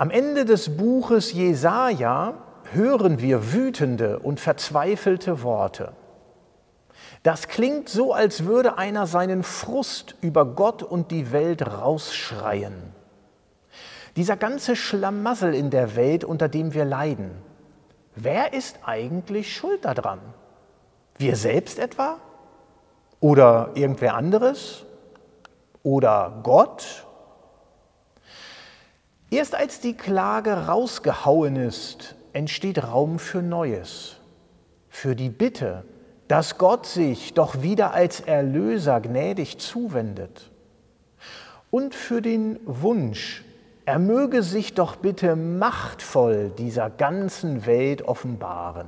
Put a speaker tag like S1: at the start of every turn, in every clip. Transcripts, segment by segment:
S1: Am Ende des Buches Jesaja hören wir wütende und verzweifelte Worte. Das klingt so, als würde einer seinen Frust über Gott und die Welt rausschreien. Dieser ganze Schlamassel in der Welt, unter dem wir leiden, wer ist eigentlich schuld daran? Wir selbst etwa? Oder irgendwer anderes? Oder Gott? Erst als die Klage rausgehauen ist, entsteht Raum für Neues, für die Bitte, dass Gott sich doch wieder als Erlöser gnädig zuwendet und für den Wunsch, er möge sich doch bitte machtvoll dieser ganzen Welt offenbaren.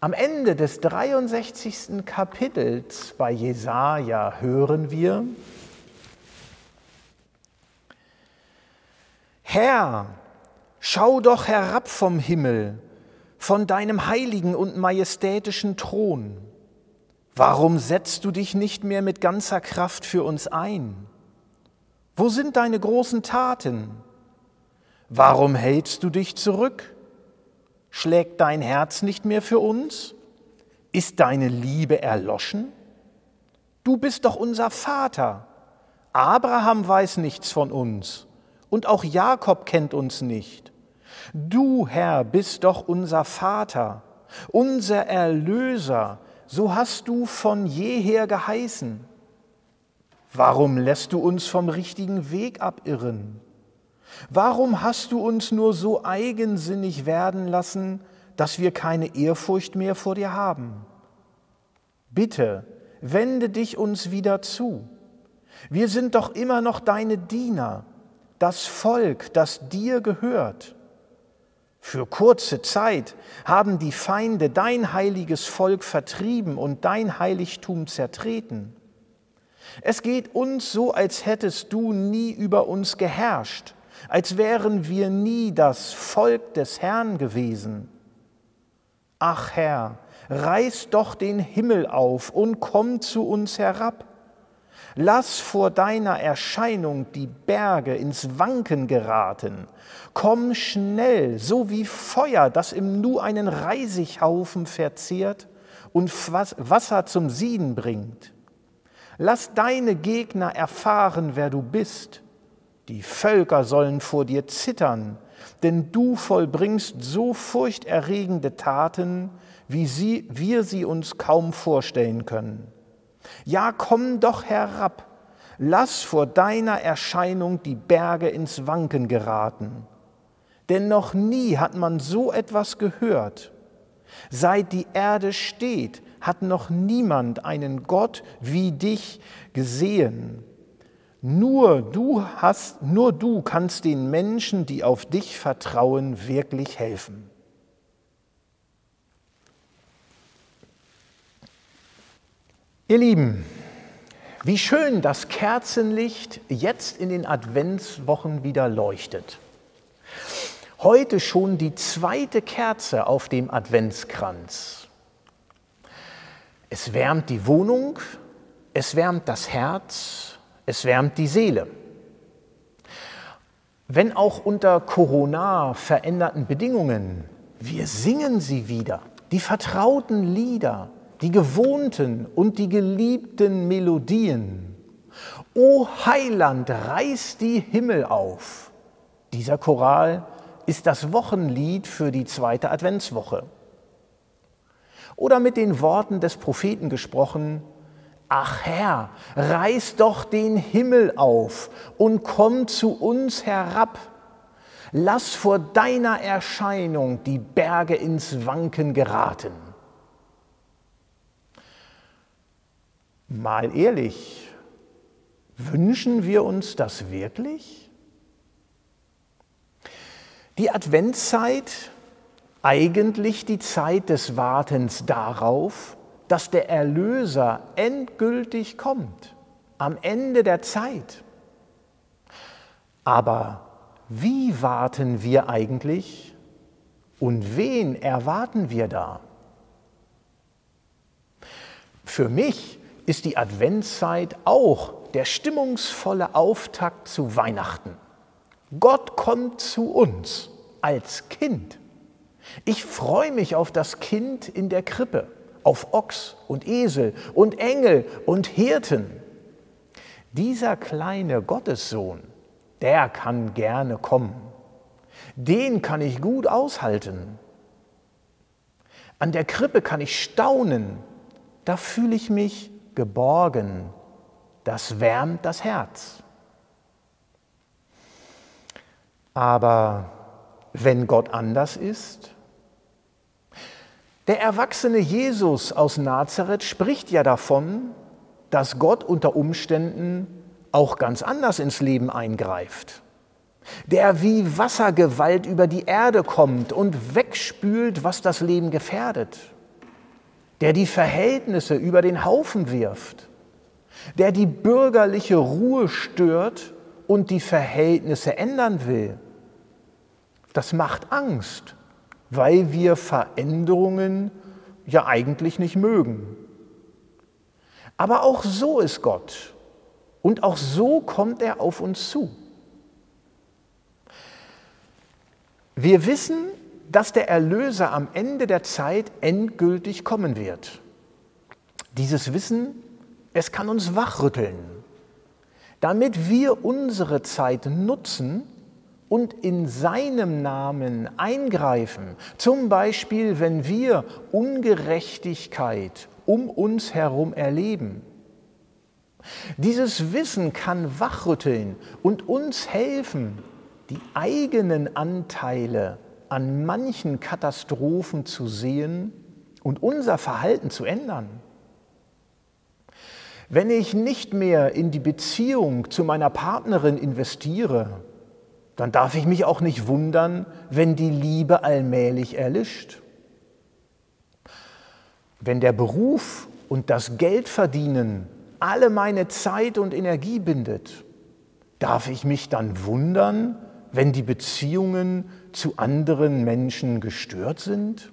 S1: Am Ende des 63. Kapitels bei Jesaja hören wir, Herr, schau doch herab vom Himmel, von deinem heiligen und majestätischen Thron. Warum setzt du dich nicht mehr mit ganzer Kraft für uns ein? Wo sind deine großen Taten? Warum hältst du dich zurück? Schlägt dein Herz nicht mehr für uns? Ist deine Liebe erloschen? Du bist doch unser Vater. Abraham weiß nichts von uns und auch Jakob kennt uns nicht. Du, Herr, bist doch unser Vater, unser Erlöser, so hast du von jeher geheißen. Warum lässt du uns vom richtigen Weg abirren? Warum hast du uns nur so eigensinnig werden lassen, dass wir keine Ehrfurcht mehr vor dir haben? Bitte, wende dich uns wieder zu. Wir sind doch immer noch deine Diener das Volk, das dir gehört. Für kurze Zeit haben die Feinde dein heiliges Volk vertrieben und dein Heiligtum zertreten. Es geht uns so, als hättest du nie über uns geherrscht, als wären wir nie das Volk des Herrn gewesen. Ach Herr, reiß doch den Himmel auf und komm zu uns herab. Lass vor deiner Erscheinung die Berge ins Wanken geraten. Komm schnell, so wie Feuer, das im Nu einen Reisighaufen verzehrt und Wasser zum Sieden bringt. Lass deine Gegner erfahren, wer du bist. Die Völker sollen vor dir zittern, denn du vollbringst so furchterregende Taten, wie sie, wir sie uns kaum vorstellen können. Ja, komm doch herab, lass vor deiner Erscheinung die Berge ins Wanken geraten. Denn noch nie hat man so etwas gehört. Seit die Erde steht, hat noch niemand einen Gott wie dich gesehen. Nur du hast, nur du kannst den Menschen, die auf dich vertrauen, wirklich helfen. Ihr Lieben, wie schön das Kerzenlicht jetzt in den Adventswochen wieder leuchtet. Heute schon die zweite Kerze auf dem Adventskranz. Es wärmt die Wohnung, es wärmt das Herz, es wärmt die Seele. Wenn auch unter Corona veränderten Bedingungen, wir singen sie wieder, die vertrauten Lieder, die gewohnten und die geliebten Melodien. O Heiland, reiß die Himmel auf. Dieser Choral ist das Wochenlied für die zweite Adventswoche. Oder mit den Worten des Propheten gesprochen, Ach Herr, reiß doch den Himmel auf und komm zu uns herab. Lass vor deiner Erscheinung die Berge ins Wanken geraten. Mal ehrlich, wünschen wir uns das wirklich? Die Adventszeit, eigentlich die Zeit des Wartens darauf, dass der Erlöser endgültig kommt, am Ende der Zeit. Aber wie warten wir eigentlich und wen erwarten wir da? Für mich ist die Adventszeit auch der stimmungsvolle Auftakt zu Weihnachten. Gott kommt zu uns als Kind. Ich freue mich auf das Kind in der Krippe, auf Ochs und Esel und Engel und Hirten. Dieser kleine Gottessohn, der kann gerne kommen. Den kann ich gut aushalten. An der Krippe kann ich staunen, da fühle ich mich geborgen, das wärmt das Herz. Aber wenn Gott anders ist, der erwachsene Jesus aus Nazareth spricht ja davon, dass Gott unter Umständen auch ganz anders ins Leben eingreift. Der wie Wassergewalt über die Erde kommt und wegspült, was das Leben gefährdet. Der die Verhältnisse über den Haufen wirft. Der die bürgerliche Ruhe stört und die Verhältnisse ändern will. Das macht Angst weil wir Veränderungen ja eigentlich nicht mögen. Aber auch so ist Gott und auch so kommt er auf uns zu. Wir wissen, dass der Erlöser am Ende der Zeit endgültig kommen wird. Dieses Wissen, es kann uns wachrütteln, damit wir unsere Zeit nutzen, und in seinem Namen eingreifen, zum Beispiel wenn wir Ungerechtigkeit um uns herum erleben. Dieses Wissen kann wachrütteln und uns helfen, die eigenen Anteile an manchen Katastrophen zu sehen und unser Verhalten zu ändern. Wenn ich nicht mehr in die Beziehung zu meiner Partnerin investiere, dann darf ich mich auch nicht wundern, wenn die Liebe allmählich erlischt. Wenn der Beruf und das Geldverdienen alle meine Zeit und Energie bindet, darf ich mich dann wundern, wenn die Beziehungen zu anderen Menschen gestört sind?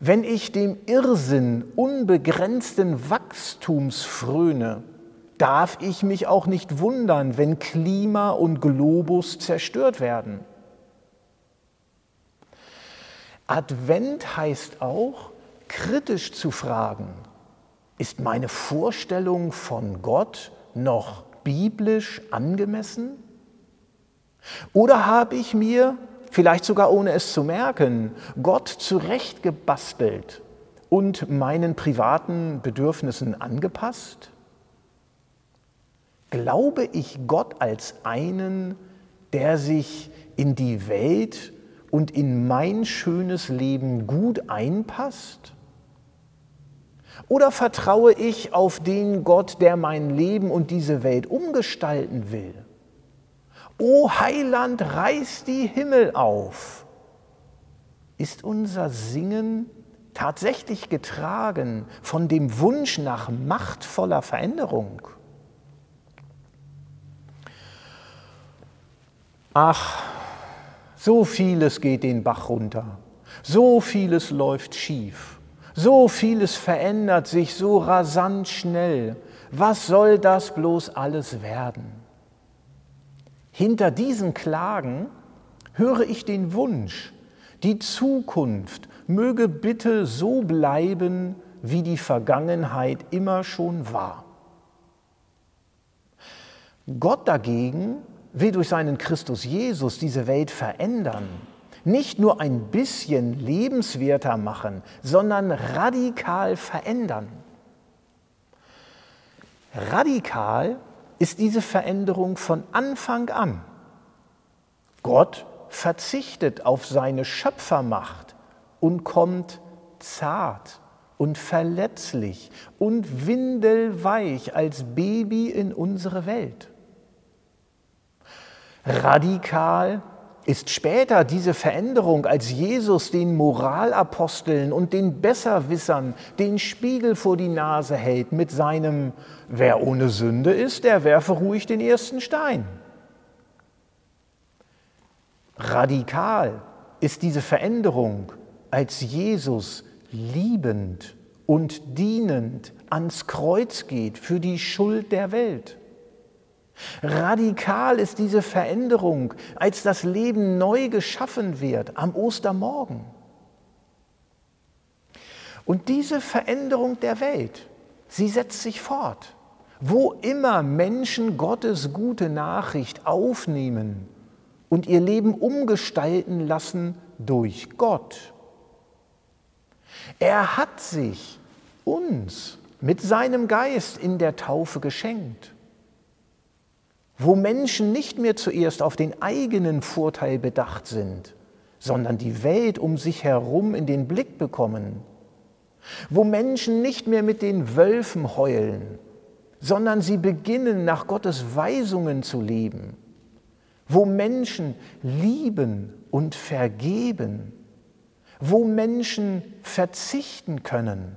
S1: Wenn ich dem Irrsinn unbegrenzten Wachstums fröne, darf ich mich auch nicht wundern, wenn Klima und Globus zerstört werden. Advent heißt auch, kritisch zu fragen, ist meine Vorstellung von Gott noch biblisch angemessen? Oder habe ich mir, vielleicht sogar ohne es zu merken, Gott zurechtgebastelt und meinen privaten Bedürfnissen angepasst? Glaube ich Gott als einen, der sich in die Welt und in mein schönes Leben gut einpasst? Oder vertraue ich auf den Gott, der mein Leben und diese Welt umgestalten will? O Heiland, reiß die Himmel auf! Ist unser Singen tatsächlich getragen von dem Wunsch nach machtvoller Veränderung? Ach, so vieles geht den Bach runter, so vieles läuft schief, so vieles verändert sich so rasant schnell. Was soll das bloß alles werden? Hinter diesen Klagen höre ich den Wunsch, die Zukunft möge bitte so bleiben, wie die Vergangenheit immer schon war. Gott dagegen will durch seinen Christus Jesus diese Welt verändern, nicht nur ein bisschen lebenswerter machen, sondern radikal verändern. Radikal ist diese Veränderung von Anfang an. Gott verzichtet auf seine Schöpfermacht und kommt zart und verletzlich und windelweich als Baby in unsere Welt. Radikal ist später diese Veränderung, als Jesus den Moralaposteln und den Besserwissern den Spiegel vor die Nase hält mit seinem Wer ohne Sünde ist, der werfe ruhig den ersten Stein. Radikal ist diese Veränderung, als Jesus liebend und dienend ans Kreuz geht für die Schuld der Welt. Radikal ist diese Veränderung, als das Leben neu geschaffen wird am Ostermorgen. Und diese Veränderung der Welt, sie setzt sich fort. Wo immer Menschen Gottes gute Nachricht aufnehmen und ihr Leben umgestalten lassen durch Gott. Er hat sich uns mit seinem Geist in der Taufe geschenkt wo Menschen nicht mehr zuerst auf den eigenen Vorteil bedacht sind, sondern die Welt um sich herum in den Blick bekommen, wo Menschen nicht mehr mit den Wölfen heulen, sondern sie beginnen nach Gottes Weisungen zu leben, wo Menschen lieben und vergeben, wo Menschen verzichten können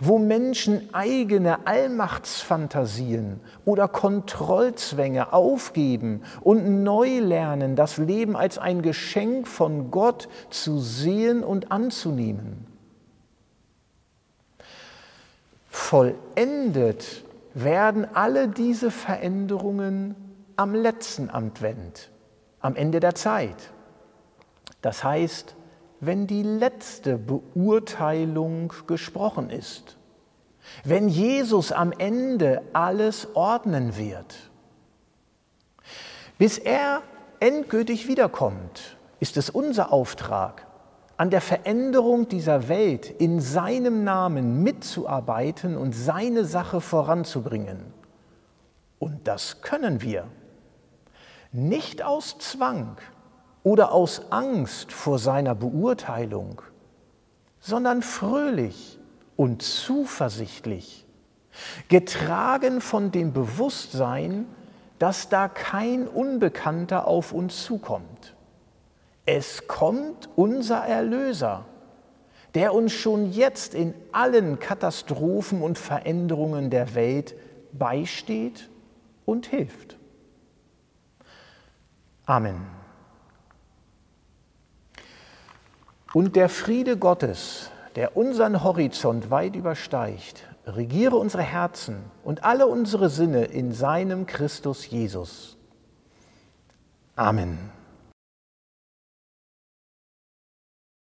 S1: wo Menschen eigene Allmachtsfantasien oder Kontrollzwänge aufgeben und neu lernen, das Leben als ein Geschenk von Gott zu sehen und anzunehmen. Vollendet werden alle diese Veränderungen am letzten Advent, am Ende der Zeit. Das heißt, wenn die letzte Beurteilung gesprochen ist, wenn Jesus am Ende alles ordnen wird. Bis er endgültig wiederkommt, ist es unser Auftrag, an der Veränderung dieser Welt in seinem Namen mitzuarbeiten und seine Sache voranzubringen. Und das können wir. Nicht aus Zwang, oder aus Angst vor seiner Beurteilung, sondern fröhlich und zuversichtlich, getragen von dem Bewusstsein, dass da kein Unbekannter auf uns zukommt. Es kommt unser Erlöser, der uns schon jetzt in allen Katastrophen und Veränderungen der Welt beisteht und hilft. Amen. Und der Friede Gottes, der unseren Horizont weit übersteigt, regiere unsere Herzen und alle unsere Sinne in seinem Christus Jesus. Amen.